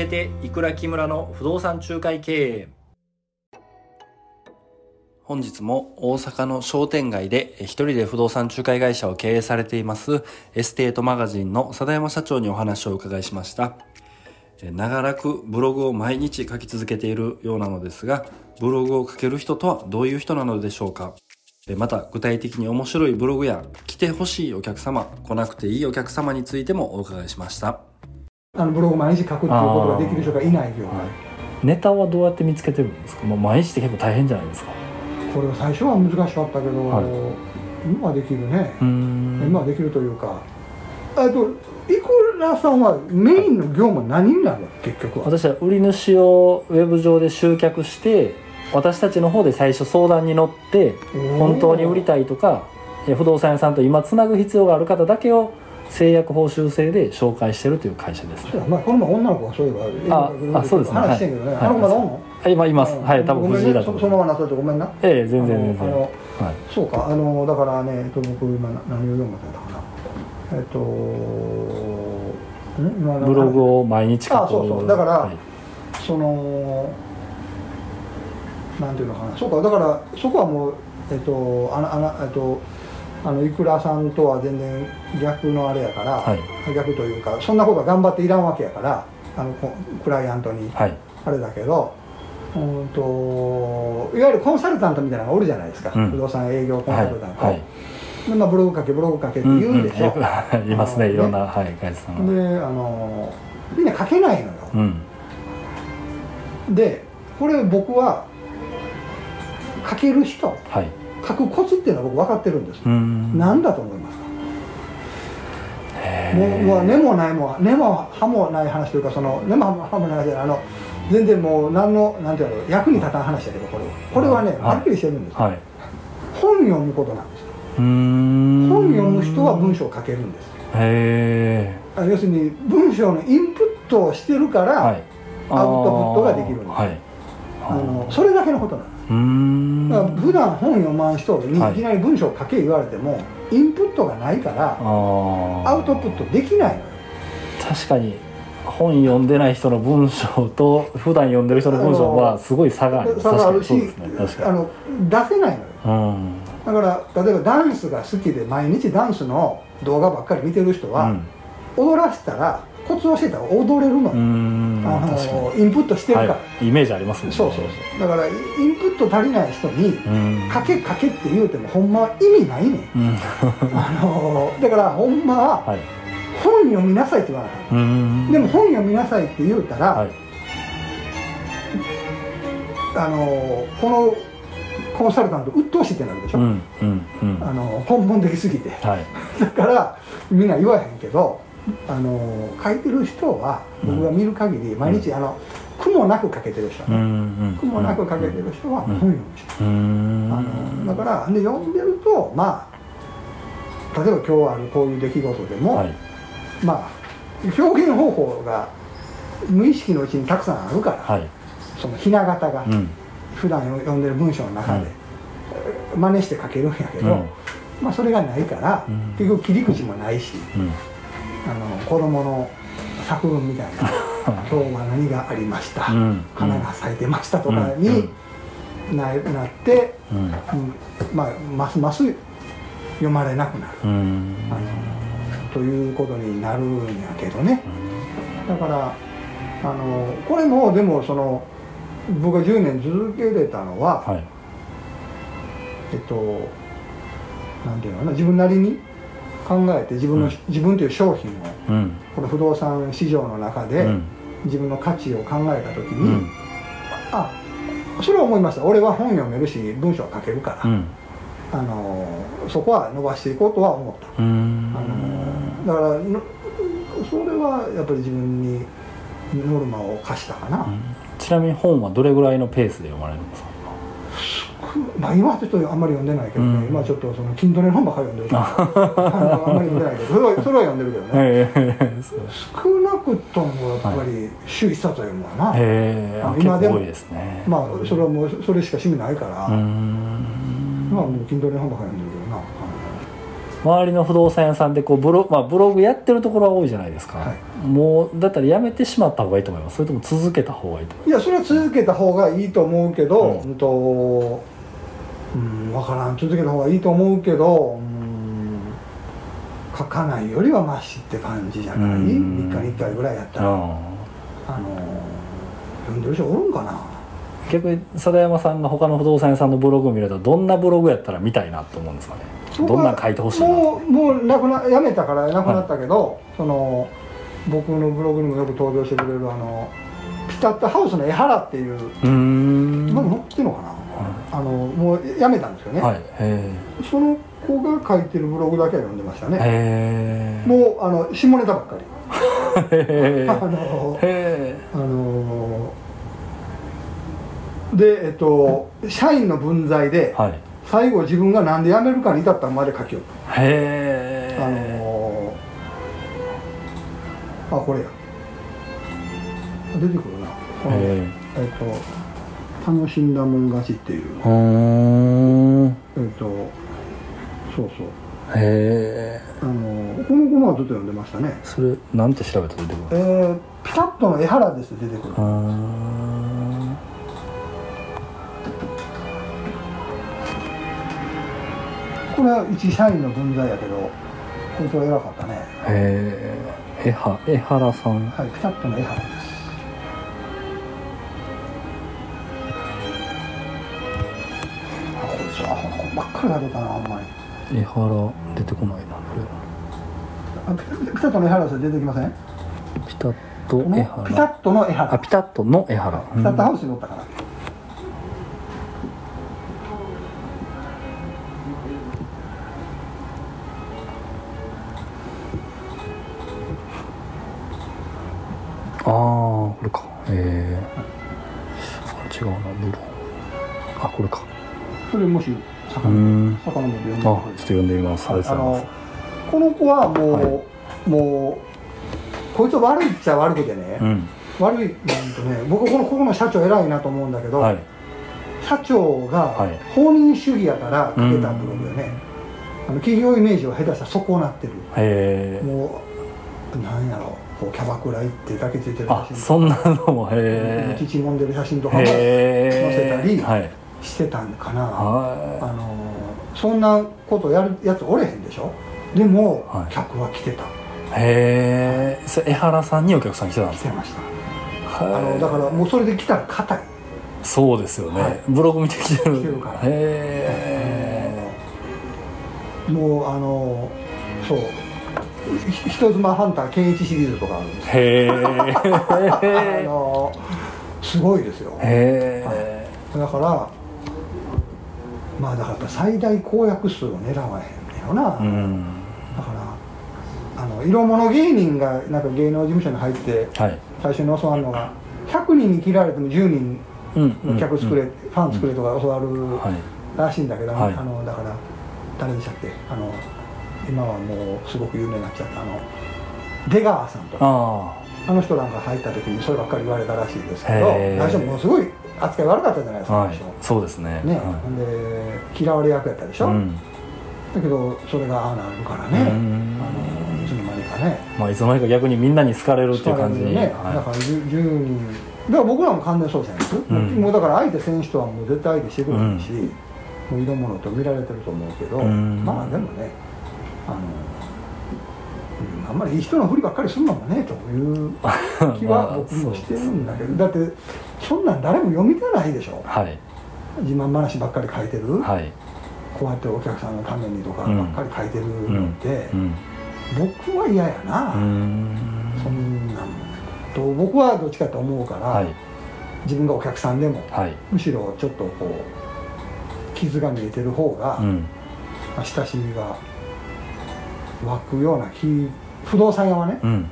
えていくら木村の不動産仲介経営。本日も大阪の商店街で一人で不動産仲介会社を経営されていますエステートマガジンの佐田山社長にお話をお伺いしました。長らくブログを毎日書き続けているようなのですがブログを書ける人とはどういう人なのでしょうか。また具体的に面白いブログや来てほしいお客様来なくていいお客様についてもお伺いしました。あのブログ毎日書くっていうことができる人がいない業界、ネタはどうやって見つけてるんですか、まあ、毎日って結構大変じゃないですか。これは最初は難しかったけど、はい。今はできるね。今はできるというか。あといくらさんはメインの業務は何になる結局は。私は売り主をウェブ上で集客して私たちの方で最初相談に乗って本当に売りたいとかえ不動産屋さんと今つなぐ必要がある方だけを制約報酬制で紹介してるという会社ですそうやまあ、この前女の子がそういえばああそうですね話してんけどね、はい。あの子まだおんの、あ今います。うんはい多分だとそそのままなされてごめんな。すええ全然全然。はい。そうかあのだからね、えっと、僕今な何を読むかったかな。えっとブログを毎日書く。あそうそう。だからはいそのなんていうのかな。そうかだからそこはもうえっとあのあのえっとあのいくらさんとは全然逆のあれやから、はい。逆というかそんなことは頑張っていらんわけやからあのこクライアントにはい。あれだけどうんといわゆるコンサルタントみたいなのがおるじゃないですか、うん。不動産営業コンはいサルタント、はいでまあ、ブログ書けブログ書けって言うでしょ、んん。よく いますねいろんなあはい会社さのんであのみんな書けないのよ、うん。でこれ僕は書ける人。はい書くコツっていうのは僕分かってるんです、うーん何だと思いますか？もうもう根もないも根も葉もない話というかその根も葉もない話じゃないあの全然もう何のなんていうの役に立たん話だけどこれは。これはねはっきりしてるんです、はい。本読むことなんです本読む人は文章を書けるんですへあ要するに文章のインプットをしてるから、えはい。アウトプットができるんですはい。あのそれだけのことなんです。うーんだから普段本読まん人にはい。いきなり文章を書け言われても、インプットがないからアウトプットできないのよ。確かに本読んでない人の文章と普段読んでる人の文章はすごい差があります差があるし確かにそうですね。あの出せないのよ。うん。だから例えばダンスが好きで毎日ダンスの動画ばっかり見てる人は、うん踊らせたらコツを教えた？ら踊れるのあのインプットしてるから、はい。イメージありますね。そうそうそう。だからインプット足りない人にうん。書け書けって言うてもほんまは意味ないねん。うん。あのだからほんまははい。本読みなさいって言わなかったうーん。でも本読みなさいって言うたら、はい。あのこのコンサルタント鬱陶しいってなるでしょ、うんうんうん。あの根本的すぎて。はい。だからみんな言わへんけどあの書いてる人は僕が見る限り毎日あの苦もなく書けてる人。うんうねん。苦もなく書けてる人は本読む人あのだからで読んでるとまあ例えば今日あるこういう出来事でも、はい。まあ表現方法が無意識のうちにたくさんあるから、はい。そのひな形がうん。普段読んでる文章の中で、真似して書けるんやけど、うん。まあそれがないから、うん。結局切り口もないしうんあの子供の作文みたいな「今日は何がありました」うん花が咲いてました」とかうんにななって、まあますます読まれなくなる、うん。あのということになるんやけどね。だからあのこれもでもその僕が10年続けれたのは、はい。えっとなんていうのかな自分なりに考えて自分の、うん。自分という商品をうん。この不動産市場の中で、うん。自分の価値を考えた時うに、ん。あそれは思いました。俺は本読めるし文章は書けるから、うん。あのそこは伸ばしていこうとは思った、あのだからのそれはやっぱり自分にノルマを課したかな、ちなみに本はどれぐらいのペースで読まれるんですか？まあ今はちょっとあんまり読んでないけどね、うん。今ちょっとその筋トレの本ばっかり読んでるあの あんまり読んでないけど。それはそれは読んでるけど ね、少なくともやっぱり週一冊は読むわな、へえあ結今でも構多いですね。まあそれはもうそれしか趣味ないから、うーん。まあもう筋トレの本ばっかり読んでるけどな、周りの不動産屋さんでこうブロ,、まあ、ブログやってるところは多いじゃないですか、はもうだったらやめてしまった方がいいと思います。それとも続けた方がいいと思いいやそれは続けた方がいいと思うけど、ううんん、とうん分からん。続けた方がいいと思うけどうん書かないよりはマシって感じじゃない、うん。3日に1回ぐらいやったら、うあ。の読んでる人おるんかな？逆に貞山さんが他の不動産屋さんのブログを見るとどんなブログやったら見たいなと思うんですかね？どんなん書いてほしいな？もうもうなくなやめたからなくなったけど、その僕のブログにもよく登場してくれるあのピタッとハウスの江原っていううーん。今も載ってるのかな、あのもうやめたんですよね、はい。へその子が書いてるブログだけは読んでましたえねもうあの下ネタばっかり。へ あのえあのでえっと社員の分際ではい。最後自分がなんで辞めるかに至ったまで書きよった。へあえのあこれや。出てくるな。このへえっと楽しんだもん勝ちっていう。えうん。へえっとそうそう。え。あのこの子のはずっと読んでましたね。それなんて調べたら出てくるえー、ピタッとの江原です出てくる。これは一社員の分際やけどこいつは偉かったね。へえ。江原さん。はいピタッとの江原。ですかりが出たなあんまり。江原出てこないなこあピピタッとの江原です出てきません？れピタッと江原。ピタッとの江原。あピタッとの江原。ピタッとハウスにおったから。ああこれか。ええあれ違うなブロあこれか。それもしう遡ーんって読んであちょっと読んでみますありがとうございますこの子はもう、はもうこいつ悪いっちゃ悪くてね、うん悪いなんとね。僕このここの社長偉いなと思うんだけど、はい。社長がはい放任主義やから書けたブログでね、あの企業イメージを下手したら損なってる。へえ。もうなんやろこうキャバクラ行ってだけついてるあ写真そんなのもへ父もんでる写真とかえも載せたりはいしてたんかな、あはのそんなことやるやつおれへんでしょ？でも、はい。客は来てた。いへえ江原さんにお客さん来てたんですか？来てました。ああのだからもうそれで来たら硬いそうですよね、はい。ブログ見てきてる。来てるから。へもうあのそう。ひ人妻ハンター健一シリーズとかあるんですよ。えへ あえのすごいですよ。へえだからまあだから最大公約数を狙わへんねよな、うん。だからあの色物芸人がなんか芸能事務所に入ってはい。最初に教わるのが100人に切られても10人うんの客作れ、うん。ファン作れとか教わるはい。らしいんだけど、はい。あのだから誰でしたっけあの今はもうすごく有名になっちゃったあの出川さんとか。ああの人なんか入った時にそればっかり言われたらしいですけど最初ものすごい扱い悪かったじゃないですか、あはい。そうですね。ね、はほんで嫌われ役やったでしょ、いうん。だけどそれがああなるからうね、ん。あのいつの間にかね。まあいつの間にか逆にみんなに好かれるっていう感じ。に、ね、はい。だから 10, 10人だから僕らも完全操作です、ん。もうだから相手選手とはもう絶対相手してくれないし、もう色物と見られてると思うけど、うん。まあでもねあの、うんあんまりいい人のふりばっかりするのもねという気は 僕もしてるんだけど、だってそんなん誰も読みてないでしょ。はい。自慢話ばっかり書いてる、はい。こうやってお客さんのためにとかうんばっかり書いてるのって、うん。僕は嫌やな、うん。そんなん。と僕はどっちかと思うから、はい。自分がお客さんでもはい。むしろちょっとこう傷が見えてる方が、親しみが湧くような気不動産屋はね、うん。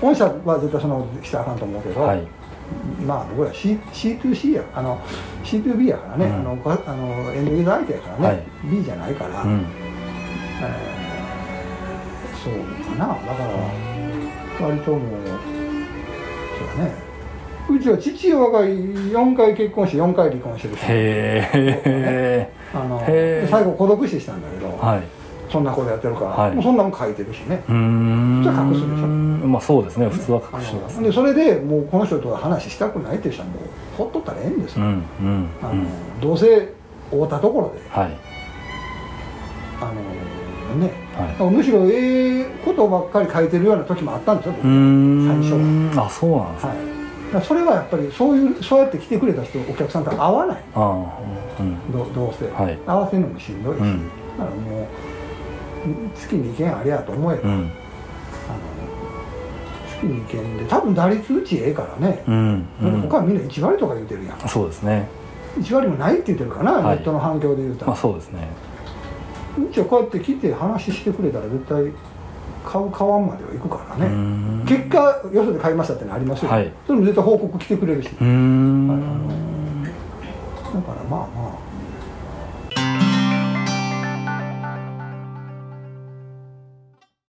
御社は絶対そのしたらあかんと思うけど、はい。まあ僕ら C C2C やあの C2B やからね、うん。あのごあのエンドユーザー相手やからね、はい。B じゃないから、うん。えーそうかな。だから割ともうそうだね。うちは父親が4回結婚して4回離婚してる人へえあのへー。最後孤独死したんだけど、はいそんなことやってるから、はい。もうそんなもん書いてるしね。うーん。じゃあ隠すでしょ。まあそうですね。普通はあ隠しますのでそれでもうこの人とは話したくないっていう人はもうほっとったらええんですよ、うんうんあのうんどうせ会うたところで。はい。あのね。はい。むしろええことばっかり書いてるような時もあったんですよ、最初あそうなんですね、はい、それはやっぱりそういうそうやって来てくれた人お客さんと会わない。ああうん。どどうせ、はい。合わせるのもしんどいし、うん。だからもう月に2件ありゃと思えば、あのうん月に2件で多分打率うちええからね、うん。うん。他はみんな1割とか言うてるやん。そうですね。1割もないって言ってるかな、はい。ネットの反響で言うたら、まあそうですね。うちはこうやって来て話してくれたら絶対買う買わんまでは行くからね、ん。結果よそで買いましたってのありますよ、はい。それも絶対報告来てくれるし、だからまあまあ